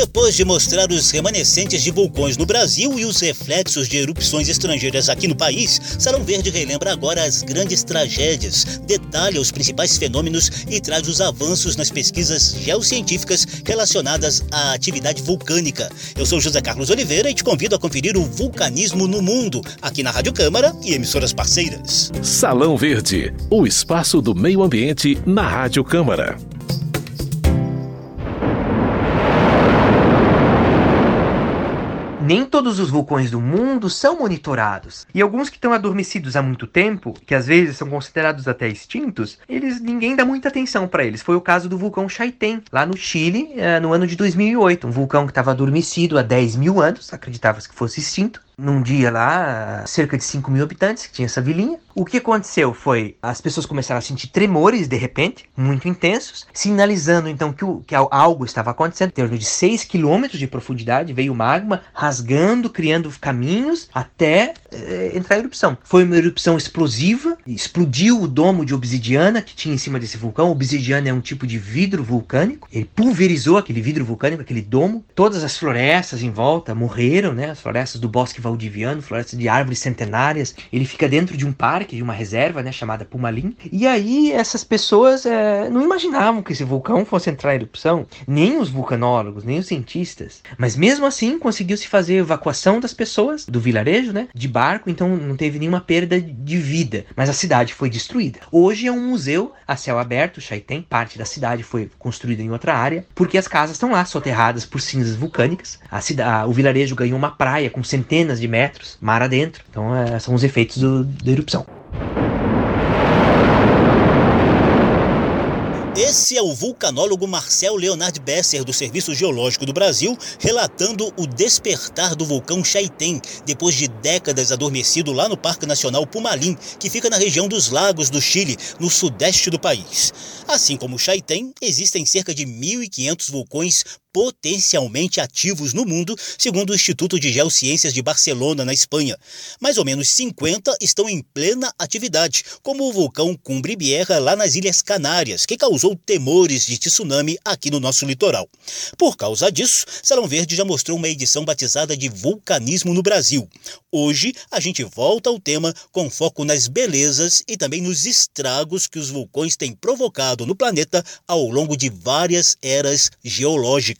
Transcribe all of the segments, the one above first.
Depois de mostrar os remanescentes de vulcões no Brasil e os reflexos de erupções estrangeiras aqui no país, Salão Verde relembra agora as grandes tragédias, detalha os principais fenômenos e traz os avanços nas pesquisas geocientíficas relacionadas à atividade vulcânica. Eu sou José Carlos Oliveira e te convido a conferir o vulcanismo no mundo, aqui na Rádio Câmara e emissoras parceiras. Salão Verde, o espaço do meio ambiente na Rádio Câmara. Nem todos os vulcões do mundo são monitorados. E alguns que estão adormecidos há muito tempo, que às vezes são considerados até extintos, eles ninguém dá muita atenção para eles. Foi o caso do vulcão Chaitén, lá no Chile, eh, no ano de 2008. Um vulcão que estava adormecido há 10 mil anos, acreditava-se que fosse extinto num dia lá, cerca de 5 mil habitantes, que tinha essa vilinha. O que aconteceu foi, as pessoas começaram a sentir tremores de repente, muito intensos, sinalizando então que, o, que algo estava acontecendo. Em torno de 6 quilômetros de profundidade, veio magma rasgando, criando caminhos até é, entrar em erupção. Foi uma erupção explosiva, explodiu o domo de obsidiana que tinha em cima desse vulcão. Obsidiana é um tipo de vidro vulcânico, ele pulverizou aquele vidro vulcânico, aquele domo. Todas as florestas em volta morreram, né? As florestas do bosque valdiviano, floresta de árvores centenárias. Ele fica dentro de um parque, de uma reserva, né, chamada Pumalim. E aí essas pessoas é, não imaginavam que esse vulcão fosse entrar em erupção, nem os vulcanólogos, nem os cientistas. Mas mesmo assim conseguiu-se fazer evacuação das pessoas do vilarejo, né, de barco, então não teve nenhuma perda de vida. Mas a cidade foi destruída. Hoje é um museu a céu aberto, Chaitén, parte da cidade foi construída em outra área, porque as casas estão lá soterradas por cinzas vulcânicas. A cidade, o vilarejo ganhou uma praia com centenas de metros mar adentro. Então é, são os efeitos do, da erupção. Esse é o vulcanólogo Marcel Leonard Besser, do Serviço Geológico do Brasil, relatando o despertar do vulcão Chaitén, depois de décadas adormecido lá no Parque Nacional Pumalim, que fica na região dos Lagos do Chile, no sudeste do país. Assim como o Chaitén, existem cerca de 1.500 vulcões potencialmente ativos no mundo, segundo o Instituto de Geociências de Barcelona, na Espanha. Mais ou menos 50 estão em plena atividade, como o vulcão Cumbre Vieja lá nas Ilhas Canárias, que causou temores de tsunami aqui no nosso litoral. Por causa disso, Salão Verde já mostrou uma edição batizada de Vulcanismo no Brasil. Hoje, a gente volta ao tema com foco nas belezas e também nos estragos que os vulcões têm provocado no planeta ao longo de várias eras geológicas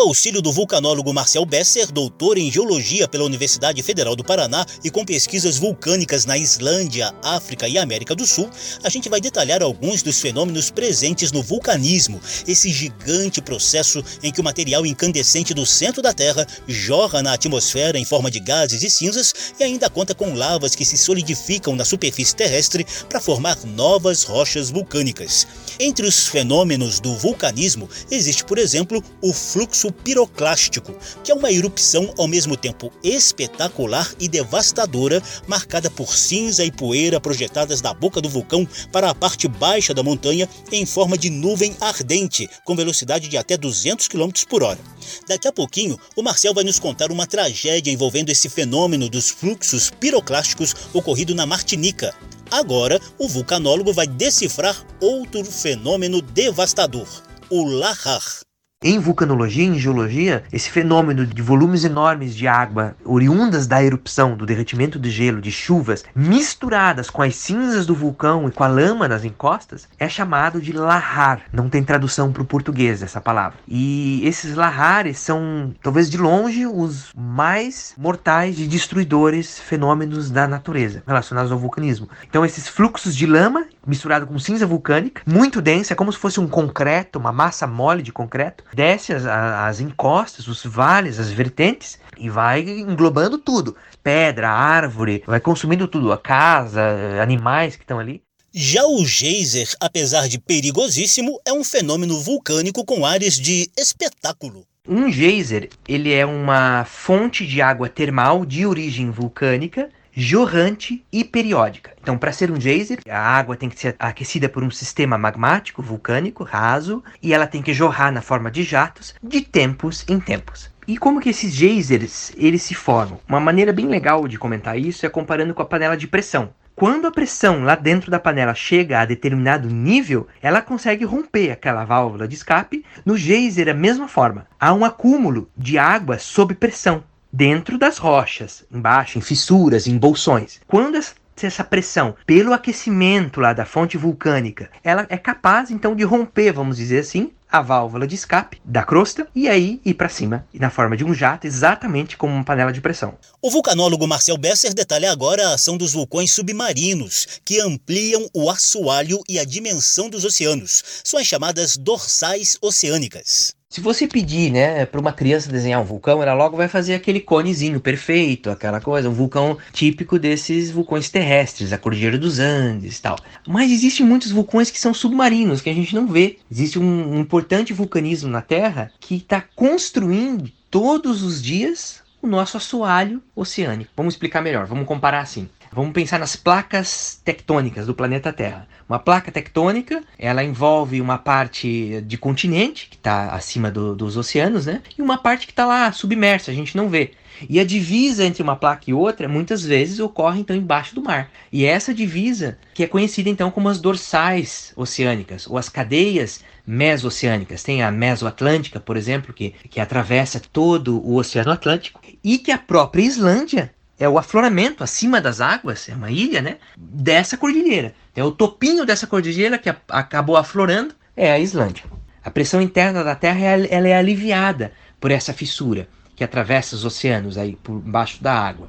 O auxílio do vulcanólogo Marcel Besser, doutor em geologia pela Universidade Federal do Paraná e com pesquisas vulcânicas na Islândia, África e América do Sul, a gente vai detalhar alguns dos fenômenos presentes no vulcanismo, esse gigante processo em que o material incandescente do centro da Terra jorra na atmosfera em forma de gases e cinzas e ainda conta com lavas que se solidificam na superfície terrestre para formar novas rochas vulcânicas. Entre os fenômenos do vulcanismo existe, por exemplo, o fluxo piroclástico, que é uma erupção ao mesmo tempo espetacular e devastadora, marcada por cinza e poeira projetadas da boca do vulcão para a parte baixa da montanha em forma de nuvem ardente, com velocidade de até 200 km por hora. Daqui a pouquinho, o Marcel vai nos contar uma tragédia envolvendo esse fenômeno dos fluxos piroclásticos ocorrido na Martinica. Agora, o vulcanólogo vai decifrar outro fenômeno devastador, o lahar. Em vulcanologia, em geologia, esse fenômeno de volumes enormes de água oriundas da erupção, do derretimento de gelo, de chuvas, misturadas com as cinzas do vulcão e com a lama nas encostas, é chamado de lahar. Não tem tradução para o português essa palavra. E esses lahares são, talvez de longe, os mais mortais e destruidores fenômenos da natureza relacionados ao vulcanismo. Então, esses fluxos de lama misturado com cinza vulcânica, muito densa, é como se fosse um concreto, uma massa mole de concreto, desce as, as encostas, os vales, as vertentes e vai englobando tudo. Pedra, árvore, vai consumindo tudo, a casa, animais que estão ali. Já o geyser, apesar de perigosíssimo, é um fenômeno vulcânico com áreas de espetáculo. Um geyser, ele é uma fonte de água termal de origem vulcânica jorrante e periódica. Então, para ser um geyser, a água tem que ser aquecida por um sistema magmático vulcânico raso e ela tem que jorrar na forma de jatos de tempos em tempos. E como que esses geysers eles se formam? Uma maneira bem legal de comentar isso é comparando com a panela de pressão. Quando a pressão lá dentro da panela chega a determinado nível, ela consegue romper aquela válvula de escape. No geyser, a mesma forma. Há um acúmulo de água sob pressão dentro das rochas, embaixo, em fissuras, em bolsões. Quando essa pressão pelo aquecimento lá da fonte vulcânica, ela é capaz então de romper, vamos dizer assim, a válvula de escape da crosta e aí ir para cima, na forma de um jato, exatamente como uma panela de pressão. O vulcanólogo Marcel Besser detalha agora a ação dos vulcões submarinos, que ampliam o assoalho e a dimensão dos oceanos. São as chamadas dorsais oceânicas. Se você pedir, né, para uma criança desenhar um vulcão, ela logo vai fazer aquele conezinho perfeito, aquela coisa, um vulcão típico desses vulcões terrestres, a Cordilheira dos Andes e tal. Mas existem muitos vulcões que são submarinos, que a gente não vê. Existe um, um importante vulcanismo na Terra que está construindo todos os dias o nosso assoalho oceânico. Vamos explicar melhor, vamos comparar assim. Vamos pensar nas placas tectônicas do planeta Terra. Uma placa tectônica, ela envolve uma parte de continente, que está acima do, dos oceanos, né? E uma parte que está lá submersa, a gente não vê. E a divisa entre uma placa e outra, muitas vezes, ocorre então embaixo do mar. E é essa divisa que é conhecida então como as dorsais oceânicas, ou as cadeias mesoceânicas. Tem a mesoatlântica, por exemplo, que, que atravessa todo o Oceano Atlântico, e que a própria Islândia é o afloramento acima das águas, é uma ilha, né? Dessa cordilheira. É o topinho dessa cordilheira que acabou aflorando é a Islândia. A pressão interna da Terra ela é aliviada por essa fissura que atravessa os oceanos aí por baixo da água.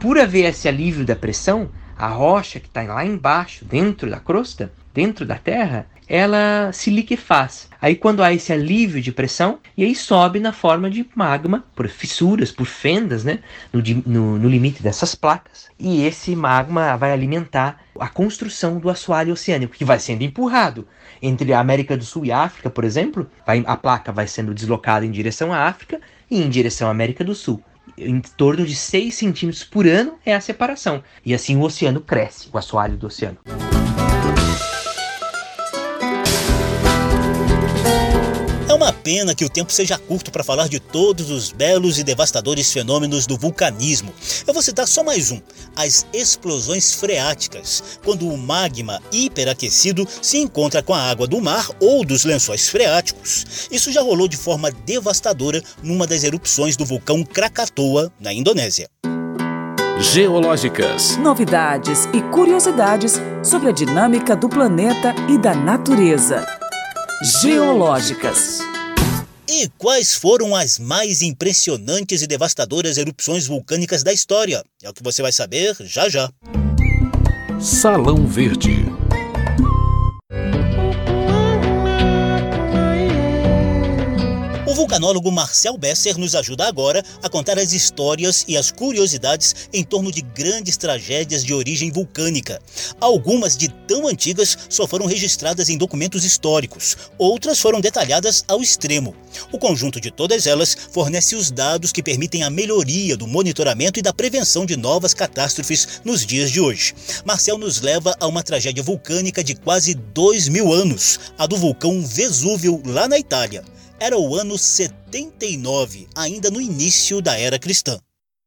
Por haver esse alívio da pressão, a rocha que está lá embaixo, dentro da crosta, dentro da Terra, ela se liquefaz. Aí quando há esse alívio de pressão, e aí sobe na forma de magma, por fissuras, por fendas, né, no, no, no limite dessas placas. E esse magma vai alimentar a construção do assoalho oceânico, que vai sendo empurrado entre a América do Sul e a África, por exemplo. Vai, a placa vai sendo deslocada em direção à África e em direção à América do Sul em torno de 6 centímetros por ano é a separação. E assim o oceano cresce, o assoalho do oceano. Pena que o tempo seja curto para falar de todos os belos e devastadores fenômenos do vulcanismo. Eu vou citar só mais um: as explosões freáticas, quando o magma hiperaquecido se encontra com a água do mar ou dos lençóis freáticos. Isso já rolou de forma devastadora numa das erupções do vulcão Krakatoa, na Indonésia. Geológicas. Novidades e curiosidades sobre a dinâmica do planeta e da natureza. Geológicas. E quais foram as mais impressionantes e devastadoras erupções vulcânicas da história? É o que você vai saber já já. Salão Verde. Vulcanólogo Marcel Besser nos ajuda agora a contar as histórias e as curiosidades em torno de grandes tragédias de origem vulcânica. Algumas de tão antigas só foram registradas em documentos históricos, outras foram detalhadas ao extremo. O conjunto de todas elas fornece os dados que permitem a melhoria do monitoramento e da prevenção de novas catástrofes nos dias de hoje. Marcel nos leva a uma tragédia vulcânica de quase dois mil anos, a do vulcão Vesúvio, lá na Itália. Era o ano 79, ainda no início da era cristã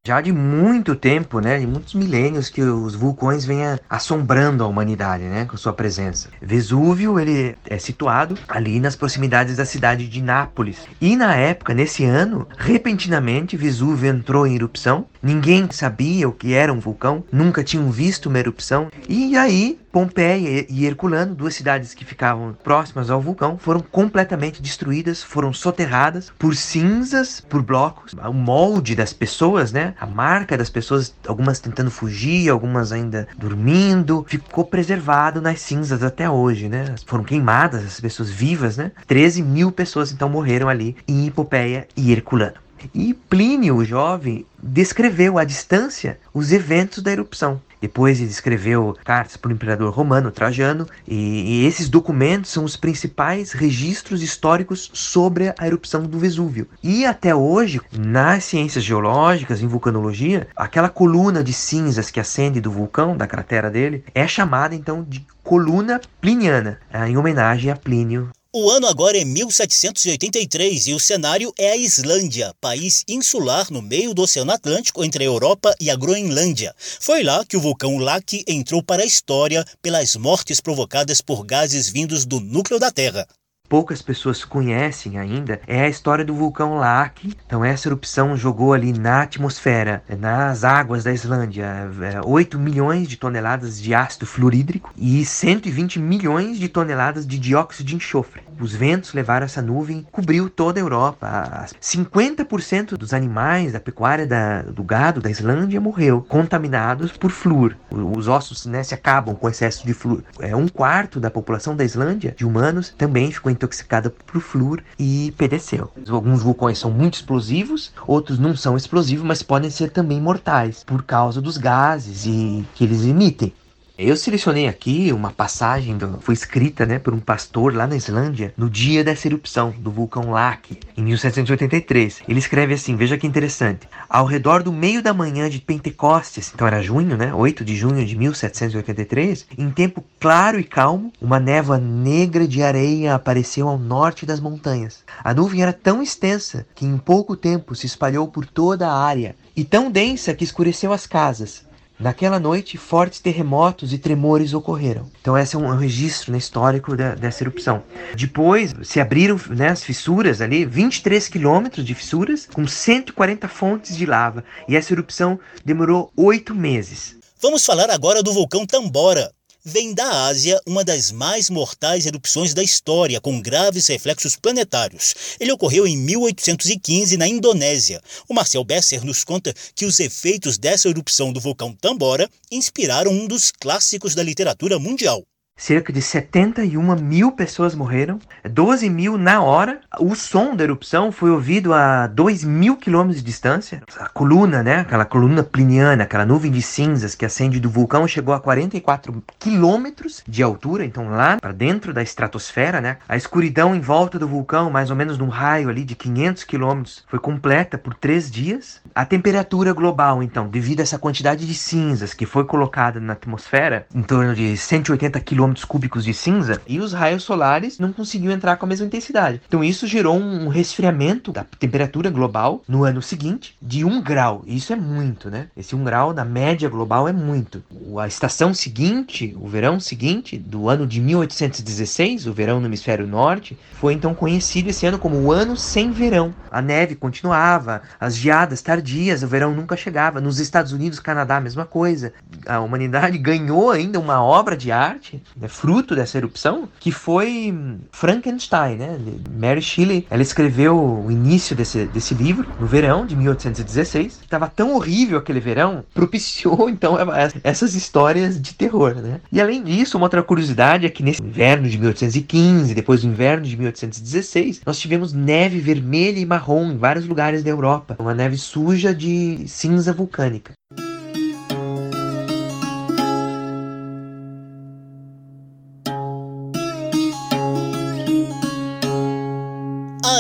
já de muito tempo, né, de muitos milênios que os vulcões vêm assombrando a humanidade, né, com sua presença. Vesúvio, ele é situado ali nas proximidades da cidade de Nápoles. E na época, nesse ano, repentinamente Vesúvio entrou em erupção. Ninguém sabia o que era um vulcão, nunca tinham visto uma erupção. E aí Pompeia e Herculano, duas cidades que ficavam próximas ao vulcão, foram completamente destruídas, foram soterradas por cinzas, por blocos. O molde das pessoas, né? A marca das pessoas, algumas tentando fugir, algumas ainda dormindo, ficou preservado nas cinzas até hoje, né? Foram queimadas as pessoas vivas, né? 13 mil pessoas então morreram ali em Pompeia e Herculano. E Plínio, o jovem, descreveu à distância os eventos da erupção. Depois ele escreveu cartas para o imperador romano Trajano, e, e, esses documentos são os principais registros históricos sobre a erupção do Vesúvio. E até hoje, nas ciências geológicas, em vulcanologia, aquela coluna de cinzas que acende do vulcão, da cratera dele, é chamada então de coluna pliniana, em homenagem a Plínio o ano agora é 1783 e o cenário é a Islândia, país insular no meio do Oceano Atlântico entre a Europa e a Groenlândia. Foi lá que o vulcão Laki entrou para a história pelas mortes provocadas por gases vindos do núcleo da Terra poucas pessoas conhecem ainda é a história do vulcão Laki. Então essa erupção jogou ali na atmosfera, nas águas da Islândia, 8 é, milhões de toneladas de ácido fluorídrico e 120 milhões de toneladas de dióxido de enxofre. Os ventos levaram essa nuvem, cobriu toda a Europa. 50% dos animais da pecuária da, do gado da Islândia morreu, contaminados por flúor. Os ossos né, se acabam com excesso de flúor. É, um quarto da população da Islândia, de humanos, também ficou intoxicada por flúor e pereceu. Alguns vulcões são muito explosivos, outros não são explosivos, mas podem ser também mortais por causa dos gases e que eles emitem. Eu selecionei aqui uma passagem que foi escrita né, por um pastor lá na Islândia no dia dessa erupção do vulcão Laki, em 1783. Ele escreve assim: veja que interessante. Ao redor do meio da manhã de Pentecostes, então era junho, né, 8 de junho de 1783, em tempo claro e calmo, uma névoa negra de areia apareceu ao norte das montanhas. A nuvem era tão extensa que em pouco tempo se espalhou por toda a área e tão densa que escureceu as casas. Naquela noite, fortes terremotos e tremores ocorreram. Então, esse é um registro né, histórico da, dessa erupção. Depois, se abriram né, as fissuras ali, 23 quilômetros de fissuras, com 140 fontes de lava. E essa erupção demorou oito meses. Vamos falar agora do vulcão Tambora, vem da Ásia uma das mais mortais erupções da história, com graves reflexos planetários. Ele ocorreu em 1815 na Indonésia. O Marcel Besser nos conta que os efeitos dessa erupção do vulcão Tambora inspiraram um dos clássicos da literatura mundial. Cerca de 71 mil pessoas morreram, 12 mil na hora. O som da erupção foi ouvido a 2 mil quilômetros de distância. A coluna, né, aquela coluna pliniana, aquela nuvem de cinzas que acende do vulcão, chegou a 44 quilômetros de altura, então lá para dentro da estratosfera, né. A escuridão em volta do vulcão, mais ou menos num raio ali de 500 quilômetros, foi completa por três dias. A temperatura global, então, devido a essa quantidade de cinzas que foi colocada na atmosfera, em torno de 180 quilômetros quilômetros cúbicos de cinza e os raios solares não conseguiam entrar com a mesma intensidade. Então isso gerou um resfriamento da temperatura global no ano seguinte de um grau. Isso é muito, né? Esse um grau na média global é muito. A estação seguinte, o verão seguinte, do ano de 1816, o verão no hemisfério norte, foi então conhecido esse ano como o ano sem verão. A neve continuava, as geadas tardias, o verão nunca chegava. Nos Estados Unidos, Canadá, a mesma coisa. A humanidade ganhou ainda uma obra de arte né, fruto dessa erupção, que foi Frankenstein, né? Mary Shelley, ela escreveu o início desse, desse livro no verão de 1816. Estava tão horrível aquele verão, propiciou então essas histórias de terror, né? E além disso, uma outra curiosidade é que nesse inverno de 1815, depois do inverno de 1816, nós tivemos neve vermelha e marrom em vários lugares da Europa, uma neve suja de cinza vulcânica.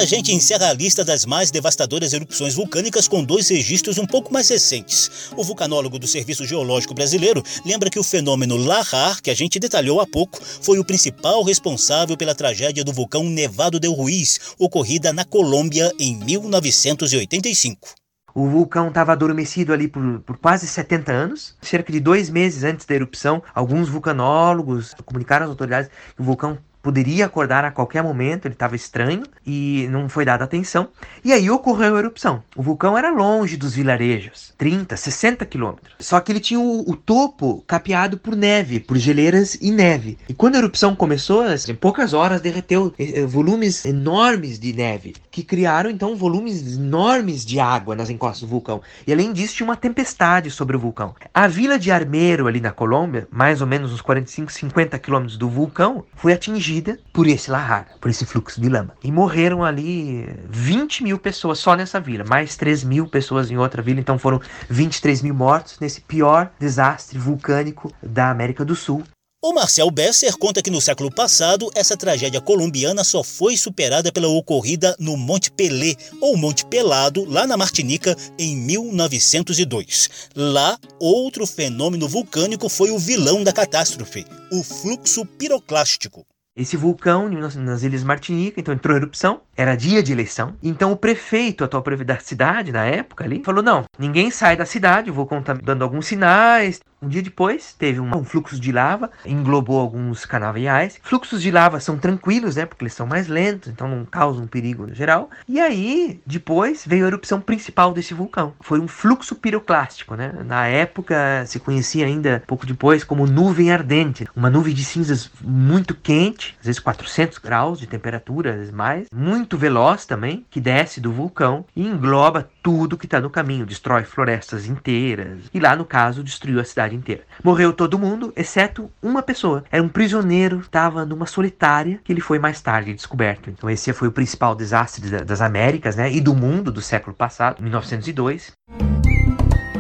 A gente encerra a lista das mais devastadoras erupções vulcânicas com dois registros um pouco mais recentes. O vulcanólogo do Serviço Geológico Brasileiro lembra que o fenômeno Lahar, que a gente detalhou há pouco, foi o principal responsável pela tragédia do vulcão Nevado del Ruiz, ocorrida na Colômbia em 1985. O vulcão estava adormecido ali por, por, quase 70 anos. Cerca de dois meses antes da erupção, alguns vulcanólogos comunicaram às autoridades que o vulcão poderia acordar a qualquer momento, ele estava estranho e não foi dada atenção. E aí ocorreu a erupção. O vulcão era longe dos vilarejos, 30, 60 quilômetros. Só que ele tinha o, o, topo capeado por neve, por geleiras e neve. E quando a erupção começou, assim, em poucas horas derreteu eh, eh, volumes enormes de neve, que criaram então volumes enormes de água nas encostas do vulcão. E além disso, tinha uma tempestade sobre o vulcão. A vila de Armeiro, ali na Colômbia, mais ou menos uns 45, 50 quilômetros do vulcão, foi atingida por esse lahar, por esse fluxo de lama. E morreram ali 20 mil pessoas só nessa vila, mais 3 mil pessoas em outra vila, então foram 23 mil mortos nesse pior desastre vulcânico da América do Sul o Marcel Besser conta que no século passado, essa tragédia colombiana só foi superada pela ocorrida no Monte Pelé, ou Monte Pelado, lá na Martinica, em 1902. Lá, outro fenômeno vulcânico foi o vilão da catástrofe, o fluxo piroclástico. Esse vulcão nas Ilhas Martinica, então entrou em erupção, era dia de eleição. Então o prefeito, atual prefeito da cidade, na época ali, falou: não, ninguém sai da cidade, vou dando alguns sinais. Um dia depois, teve um, fluxo de lava, englobou alguns canaviais. Fluxos de lava são tranquilos, né? Porque eles são mais lentos, então não causam perigo no geral. E aí, depois, veio a erupção principal desse vulcão. Foi um fluxo piroclástico, né? Na época, se conhecia ainda, pouco depois, como nuvem ardente. Uma nuvem de cinzas muito quente, às vezes 400 graus de temperatura, às vezes mais. Muito muito veloz também, que desce do vulcão e engloba tudo que está no caminho, destrói florestas inteiras. E lá, no caso, destruiu a cidade inteira. Morreu todo mundo, exceto uma pessoa. Era um prisioneiro, estava numa solitária, que ele foi mais tarde descoberto. Então, esse foi o principal desastre das Américas né, e do mundo do século passado, 1902.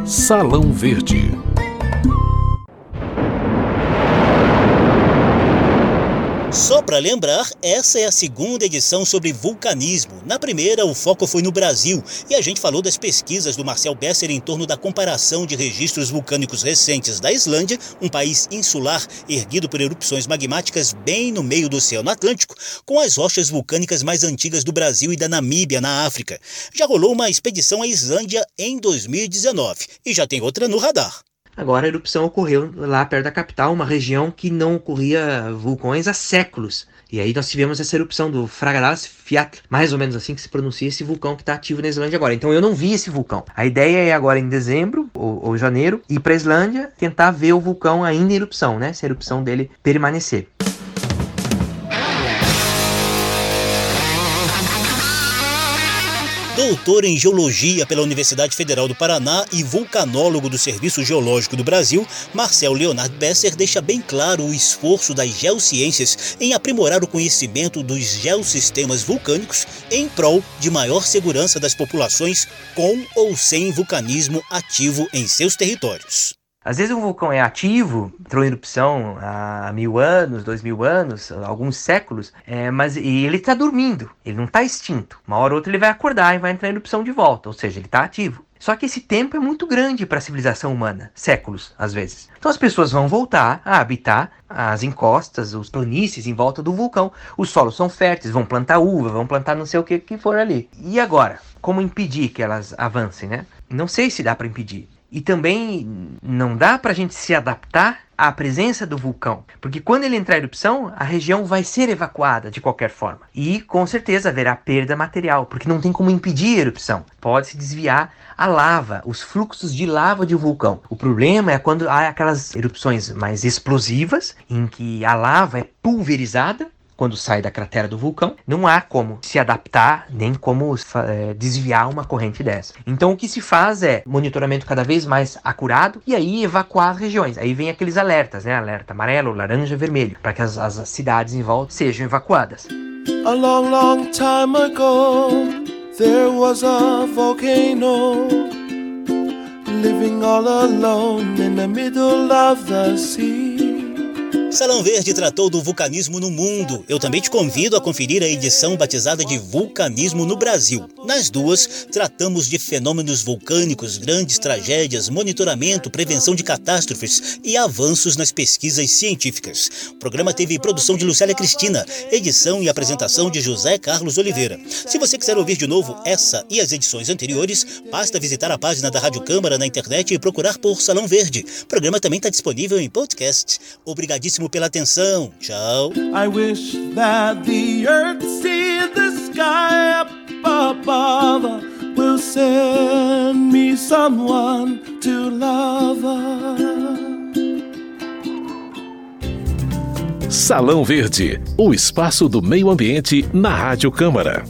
Salão Verde Só para lembrar, essa é a segunda edição sobre vulcanismo. Na primeira, o foco foi no Brasil e a gente falou das pesquisas do Marcel Besser em torno da comparação de registros vulcânicos recentes da Islândia, um país insular erguido por erupções magmáticas bem no meio do Oceano Atlântico, com as rochas vulcânicas mais antigas do Brasil e da Namíbia, na África. Já rolou uma expedição à Islândia em 2019 e já tem outra no radar. Agora a erupção ocorreu lá perto da capital, uma região que não ocorria vulcões há séculos. E aí nós tivemos essa erupção do Fragalas Fiat, mais ou menos assim que se pronuncia esse vulcão que está ativo na Islândia agora. Então eu não vi esse vulcão. A ideia é agora em dezembro ou, ou janeiro ir para a Islândia tentar ver o vulcão ainda em erupção, né? Se a erupção dele permanecer. Doutor em Geologia pela Universidade Federal do Paraná e vulcanólogo do Serviço Geológico do Brasil, Marcel Leonard Besser deixa bem claro o esforço das geociências em aprimorar o conhecimento dos geossistemas vulcânicos em prol de maior segurança das populações com ou sem vulcanismo ativo em seus territórios. Às vezes um vulcão é ativo, entrou em erupção há mil anos, dois mil anos, alguns séculos, é, mas e ele está dormindo, ele não está extinto. Uma hora ou outra ele vai acordar e vai entrar em erupção de volta, ou seja, ele está ativo. Só que esse tempo é muito grande para a civilização humana, séculos às vezes. Então as pessoas vão voltar a habitar as encostas, os planícies em volta do vulcão. Os solos são férteis, vão plantar uva, vão plantar não sei o que que for ali. E agora, como impedir que elas avancem, né? Não sei se dá para impedir. E também não dá para a gente se adaptar à presença do vulcão, porque quando ele entrar em erupção, a região vai ser evacuada de qualquer forma. E com certeza haverá perda material, porque não tem como impedir a erupção. Pode-se desviar a lava, os fluxos de lava de um vulcão. O problema é quando há aquelas erupções mais explosivas, em que a lava é pulverizada quando sai da cratera do vulcão, não há como se adaptar nem como é, desviar uma corrente dessa. Então o que se faz é monitoramento cada vez mais acurado e aí evacuar as regiões. Aí vem aqueles alertas, né? Alerta amarelo, laranja, vermelho, para que as, as cidades em volta sejam evacuadas. A long, long time ago, there was a volcano living all alone in the middle of the sea. Salão Verde tratou do vulcanismo no mundo. Eu também te convido a conferir a edição batizada de Vulcanismo no Brasil. Nas duas, tratamos de fenômenos vulcânicos, grandes tragédias, monitoramento, prevenção de catástrofes e avanços nas pesquisas científicas. O programa teve produção de Lucélia Cristina, edição e apresentação de José Carlos Oliveira. Se você quiser ouvir de novo essa e as edições anteriores, basta visitar a página da Rádio Câmara na internet e procurar por Salão Verde. O programa também está disponível em podcast. Obrigadíssimo pela atenção. Tchau. I wish that the earth see the sky up above will send me someone to love. Salão Verde, o espaço do meio ambiente na Rádio Câmara.